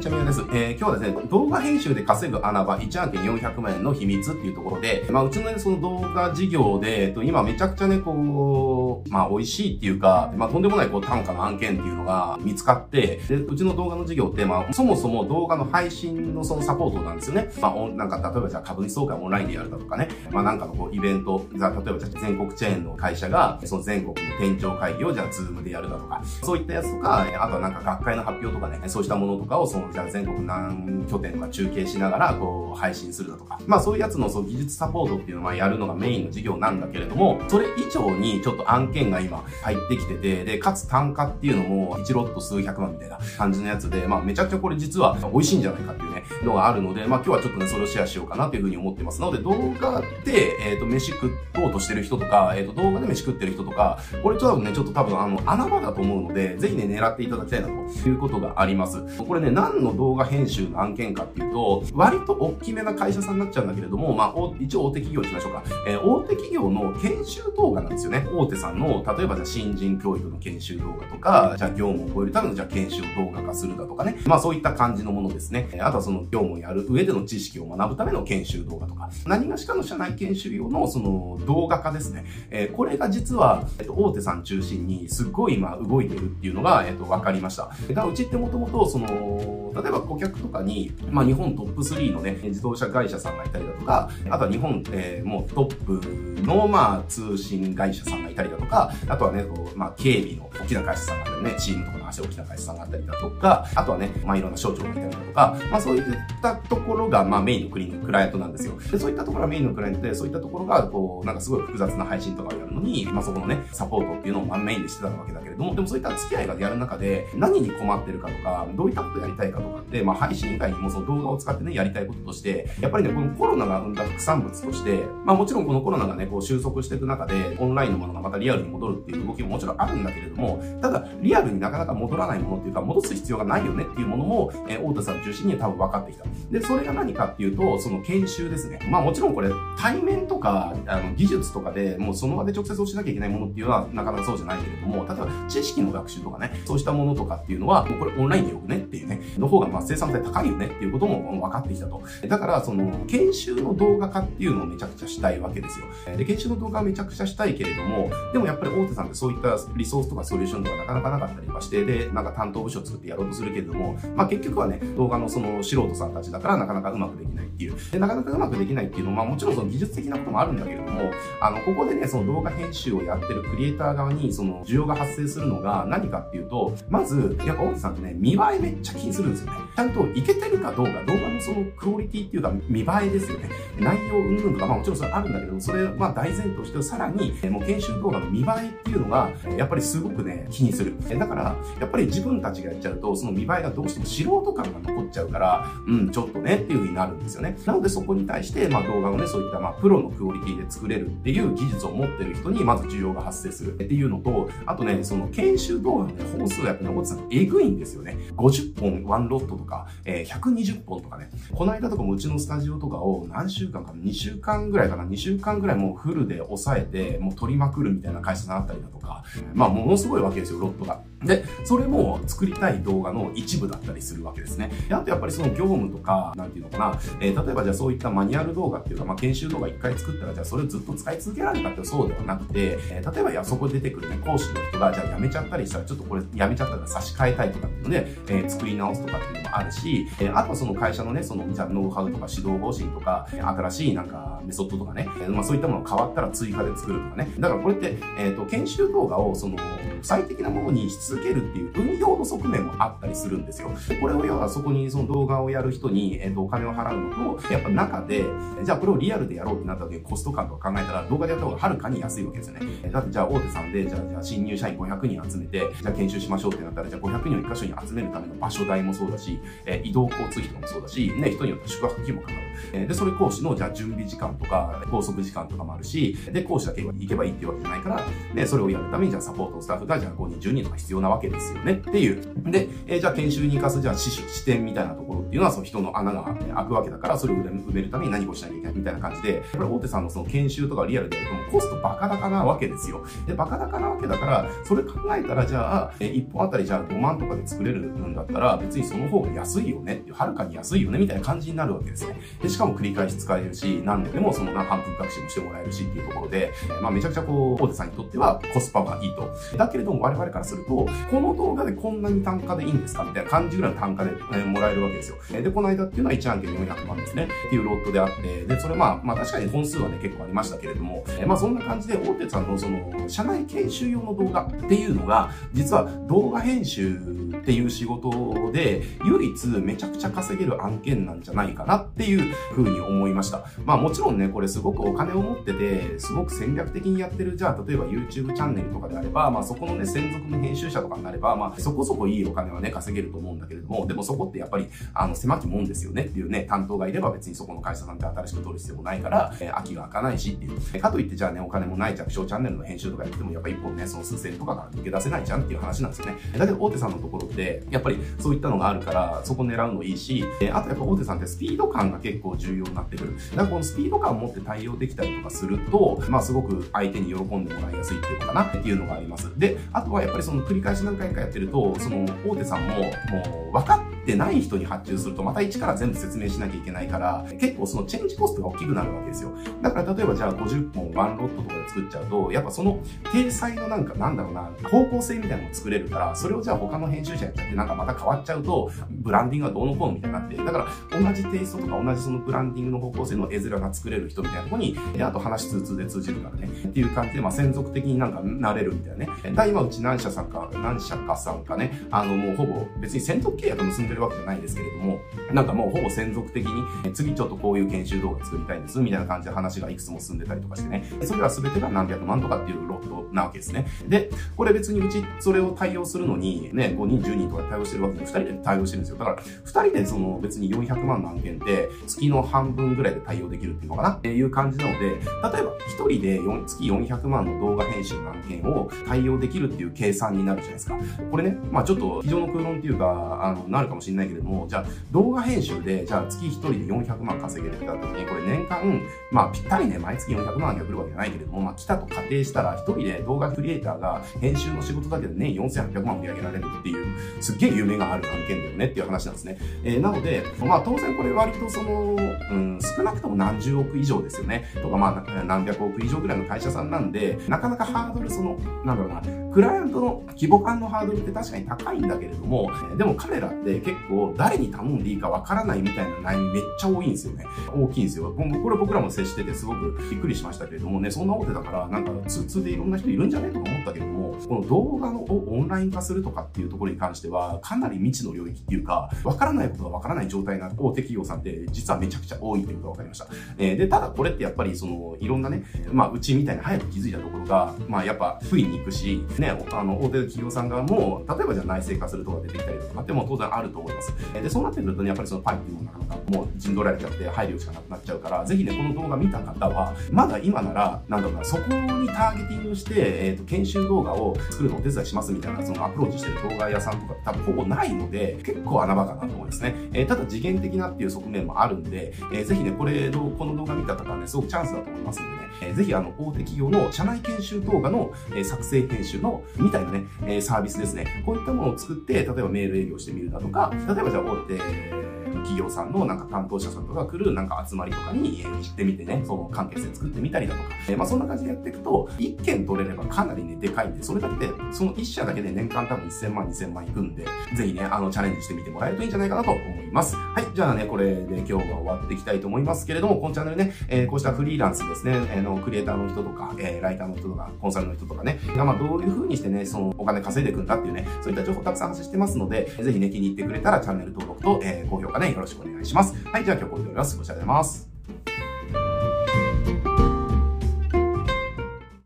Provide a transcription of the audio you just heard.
んちゃみやです。えー、今日はですね、動画編集で稼ぐ穴場1案件400万円の秘密っていうところで、まあ、うちのね、その動画事業で、えっと、今めちゃくちゃね、こう、まあ、美味しいっていうか、まあ、とんでもないこう単価の案件っていうのが見つかって、で、うちの動画の事業って、まあ、そもそも動画の配信のそのサポートなんですよね。まあ、なんか、例えばじゃあ株主総会オンラインでやるだとかね、まあ、なんかのこう、イベント、じゃあ、例えばじゃあ全国チェーンの会社が、その全国の店長会議をじゃあ、ズームでやるだとか、そういったやつとか、あとはなんか学会の発表とかね、そうしたものとかを、その、じゃあ全国何拠点とか中継しながら、こう、配信するだとか。まあそういうやつの、そう、技術サポートっていうのはやるのがメインの事業なんだけれども、それ以上にちょっと案件が今入ってきてて、で、かつ単価っていうのも、1ロット数百万みたいな感じのやつで、まあめちゃくちゃこれ実は美味しいんじゃないかっていうね、のがあるので、まあ今日はちょっとね、それをシェアしようかなというふうに思ってますなので、動画で、えっ、ー、と、飯食おうとしてる人とか、えっ、ー、と、動画で飯食ってる人とか、これちょっとね、ちょっと多分あの、穴場だと思うので、ぜひね、狙っていただきたいなということがあります。これね、何の動画編集の案件かっていうと、割と大きめな会社さんになっちゃうんだけれども、まあ、一応大手企業にしましょうか。えー、大手企業の研修動画なんですよね。大手さんの、例えばじゃあ新人教育の研修動画とか、じゃあ業務を超えるためのじゃあ研修を動画化するだとかね。まあそういった感じのものですね。あとはその業務をやる上での知識を学ぶための研修動画とか、何がしかの社内研修用のその動画化ですね。えー、これが実は、えっと、大手さん中心にすっごい今動いてるっていうのが、えっと、分かりました。が、うちってもともとその、例えば顧客とかに、まあ日本トップ3のね、自動車会社さんがいたりだとか、あとは日本、えー、もうトップの、まあ通信会社さんがいたりだとか、あとはね、こう、まあ警備の大きな会社さんがね、チームとかの足大きな会社さんがあったりだとか、あとはね、まあいろんな省庁がいたりだとか、まあそういったところが、まあメインのクリクライアントなんですよ。で、そういったところがメインのクライアントで、そういったところが、こう、なんかすごい複雑な配信とかをやるのに、まあそこのね、サポートっていうのをまあメインでしてたわけだけれども、でもそういった付き合いがやる中で、何に困ってるかとか、どういったことやりたいかとかって、まあ配信以外にもその動画を使ってね、やりたいこととして、やっぱりね、このコロナが生んだ副産物として、まあもちろんこのコロナがね、こう収束していく中で、オンラインのものがまたリアルに戻るっていう動きももちろんあるんだけれども、ただ、リアルになかなか戻らないものっていうか、戻す必要がないよねっていうものも、えー、大田さん中心に多分分かってきた。で、それが何かっていうと、その研修ですね。まあもちろんこれ、対面とか、あの、技術とかで、もうその場で直接をしなきゃいけないものっていうのは、なかなかそうじゃないけれども、例えば知識の学習とかね、そうしたものとかっていうのは、もうこれオンラインでよくねっていうね、の方がまあ生産性高いよねっていうことも分かってきたと。だから、その、研修の動画化っていうのをめちゃくちゃしたいわけですよ。で、研修の動画はめちゃくちゃしたいけれども、でもやっぱり大手さんってそういったリソースとかソリューションとかなかなかなかったりとかして、で、なんか担当部署を作ってやろうとするけれども、まあ結局はね、動画のその素人さんたちだからなかなかうまくできないっていう。で、なかなかうまくできないっていうのは、まあもちろんその技術的なこともあるんだけれども、あの、ここでね、その動画編集をやってるクリエイター側に、その需要が発生するのが何かっていうと、まず、やっぱ大手さんってね、見栄えめっちゃ気にするんですよね。ちゃんといけてるかどうか、動画のそのクオリティっていうか見栄えですよね。内容云々とか、まあもちろんそれあるんだけど、それまあ大前提としてさらに、もう研修動画の見栄えっていうのが、やっぱりすごくね、気にする。だから、やっぱり自分たちがやっちゃうと、その見栄えがどうしても素人感が残っちゃうから、うん、ちょっとねっていう風になるんですよね。なのでそこに対して、まあ動画をね、そういったまあプロのクオリティで作れるっていう技術を持ってる人に、まず需要が発生するっていうのと、あとね、その研修動画のね、本数がやっぱり、ね、さん、えぐいんですよね。50本ワンロットとか、えー、120本とかね。この間とかもうちのスタジオとかを何週間か、2週間ぐらいかな、2週間ぐらいもうフルで抑えて、もう取りまくるみたいな会社さんあったりだとか、まあものすごいわけですよ、ロットが。で、それも作りたい動画の一部だったりするわけですね。であとやっぱりその業務とか、なんていうのかな、えー、例えばじゃあそういったマニュアル動画っていうか、まあ研修動画一回作ったら、じゃあそれをずっと使い続けられるかってそうではなくて、えー、例えばいや、そこで出てくるね、講師の人が、じゃあ辞めちゃったりしたら、ちょっとこれ辞めちゃったら差し替えたいとかっていうので、えー、作り直すとかっていうのもあるし、えー、あとはその会社のね、その、じゃあノウハウとか指導方針とか、新しいなんかメソッドとかね、えー、まあそういったもの変わったら追加で作るとかね。だからこれって、えっ、と、研修動画をその、最適なものにし続けるっていう運用の側面もあったりするんですよ。これを要はそこにその動画をやる人に、えっ、と、お金を払うのと、やっぱ中で、じゃあこれをリアルでやろうってなった時にコスト感とか考えたら動画でやった方がはるかに安いわけですよね。だってじゃあ大手さんで、じゃあ、じゃあ新入社員500人集めて、じゃあ研修しましょうってなったら、じゃあ500人を1箇所に集めるための場所代もそうだし、え移動交通費とかもそうだし、ね、人によって宿泊費もかかる。えで、それ講師の、じゃあ準備時間とか、拘束時間とかもあるし、で、講師だけ行けばいいっていうわけじゃないから、で、それをやるために、じゃあサポートスタッフが、じゃあ5人、10人とか必要なわけですですよねっていう。で、えー、じゃあ研修に活かす、じゃあ視視点みたいなところっていうのは、その人の穴が開くわけだから、それを埋めるために何をしなきゃいけないみたいな感じで、これ大手さんのその研修とかリアルでやるとコストバカ高なわけですよ。で、バカ高なわけだから、それ考えたら、じゃあ、えー、1本あたりじゃあ5万とかで作れるんだったら、別にその方が安いよねっていう、はるかに安いよねみたいな感じになるわけですね。で、しかも繰り返し使えるし、何度でもその半分学習もしてもらえるしっていうところで、まあめちゃくちゃこう、大手さんにとってはコスパがいいと。だけれども我々からすると、このの動画でこんなに単価でいいんですかみたいな感じぐらいの単価で、えもらえるわけですよ。で、この間っていうのは1案件400万ですね。っていうロットであって、で、それまあ、まあ確かに本数はね、結構ありましたけれども、えまあそんな感じで大手さんのその、社内研修用の動画っていうのが、実は動画編集っていう仕事で、唯一めちゃくちゃ稼げる案件なんじゃないかなっていうふうに思いました。まあもちろんね、これすごくお金を持ってて、すごく戦略的にやってる、じゃあ例えば YouTube チャンネルとかであれば、まあそこのね、専属の編集者とかになれば、まあそこそこいいお金はね、稼げると思うんだけれども、でもそこってやっぱり、あの、狭きもんですよねっていうね、担当がいれば別にそこの会社さんって新しく取る必要もないから、えー、空きが開かないしっていう。かといってじゃあね、お金もない弱小チャンネルの編集とかやっても、やっぱ一本ね、その数千とかから抜け出せないじゃんっていう話なんですよね。だけど大手さんのところって、やっぱりそういったのがあるから、そこ狙うのいいし、えー、あとやっぱ大手さんってスピード感が結構重要になってくる。だからこのスピード感を持って対応できたりとかすると、まあすごく相手に喜んでもらいやすいっていうのかなっていうのがあります。で、あとはやっぱりその繰り返し何回かやってると、その大手さんももう分かってない人に発注するとまた一から全部説明しなきゃいけないから、結構そのチェンジコストが大きくなるわけですよ。だから例えばじゃあ50本ワンロットとかで作っちゃうと、やっぱその体裁のなんかなんだろうな、方向性みたいなのを作れるから、それをじゃあ他の編集者やっちゃってなんかまた変わっちゃうと、ブランディングがどうのこうのみたいになって、だから同じテイストとか同じそのブランディングの方向性の絵面が作れる人みたいなところに、あと話通通で通じるからね、っていう感じで、まあ専属的になんかなれるみたいなね。だ今うち何社さんか、何社かさんかね、あのもうほぼ別に専属契約結んでるわけじゃないですけれども、なんかもうほぼ専属的に、次ちょっとこういう研修動画作りたいんです、みたいな感じで話がいくつも進んでたりとかしてね、それは全てが何百万とかっていうロットなわけですね。で、これ別にうちそれを対応するのに、ね、5人、10人とか対応してるわけで、2人で対応してるんですよ。だから、2人でその別に400万の案件って月の半分ぐらいで対応できるっていうのかな？っていう感じなので、例えば1人で月400万の動画編集の案件を対応できるっていう計算になるじゃないですか。これね、まあちょっと非常の空論っていうか、あの、なるかもしれないけれども、じゃあ動画編集で、じゃあ月1人で400万稼げるってなった時に、これ年間、まあぴったりね、毎月400万が来るわけじゃないけれども、まあ来たと仮定したら、1人で動画クリエイターが編集の仕事だけで年4800万売り上げられるっていう、すっげえ夢がある案件だよねっていう話なんですね。えー、なので、まあ当然これ割とその、うん、少なくとも何十億以上ですよね。とかまあ何百億以上ぐらいの会社さんなんで、なかなかハードルその、なんだろうな、クライアントの規模感のハードルって確かに高いんだけれども、でも彼らって結構誰に頼んでいいかわからないみたいな悩みめっちゃ多いんですよね。大きいんですよ。これ僕らも接しててすごくびっくりしましたけれどもね、そんな大手だからなんか通通でいろんな人いるんじゃねとか思ったけども、この動画をオンライン化するとかっていうところに関してはかなり未知の領域っていうか、わからないことがわからない状態な大手企業さんって実はめちゃくちゃ多いってことがわかりました。えー、で、ただこれってやっぱりそのいろんなね、まあうちみたいに早く気づいたところが、まあやっぱ不意に行くし、ね、あの大手企業さん側も、例えばじゃあ内製化するとか出てきたりとかっても当然あると思います。で、そうなってくるとね、やっぱりそのパイっていうものなかなかもう陣取られちゃって配慮しかなくなっちゃうから、ぜひね、この動画見た方は、まだ今なら、なんだろうな、そこにターゲティングして、えっ、ー、と、研修動画を作るのをお手伝いしますみたいな、そのアプローチしてる動画屋さんとか多分ほぼないので、結構穴場かなと思いますね。えー、ただ次元的なっていう側面もあるんで、えー、ぜひね、これの、この動画見た方はね、すごくチャンスだと思いますんでね、えー、ぜひあの、大手企業の社内研修動画の、え作成編集の、みたいなね、えサービスですね。こういったものを作って、例えばメール営業してみるだとか、例えばじゃあ大手、企業さんのなんか担当者さんとか来るなんか集まりとかに行ってみてね、その関係性作ってみたりだとか、えー、まあそんな感じでやっていくと、1件取れればかなりね、でかいんで、それだけで、その1社だけで年間多分1000万、2000万いくんで、ぜひね、あの、チャレンジしてみてもらえるといいんじゃないかなと思います。ますはい、じゃあね、これで今日は終わっていきたいと思いますけれども、このチャンネルね、えー、こうしたフリーランスですね、えー、の、クリエイターの人とか、えー、ライターの人とか、コンサルの人とかね、まあどういう風にしてね、そのお金稼いでいくんだっていうね、そういった情報たくさん発信してますので、ぜひね、気に入ってくれたらチャンネル登録と、えー、高評価ね、よろしくお願いします。はい、じゃあ今日これで終わります。ご視聴ありがとうございます。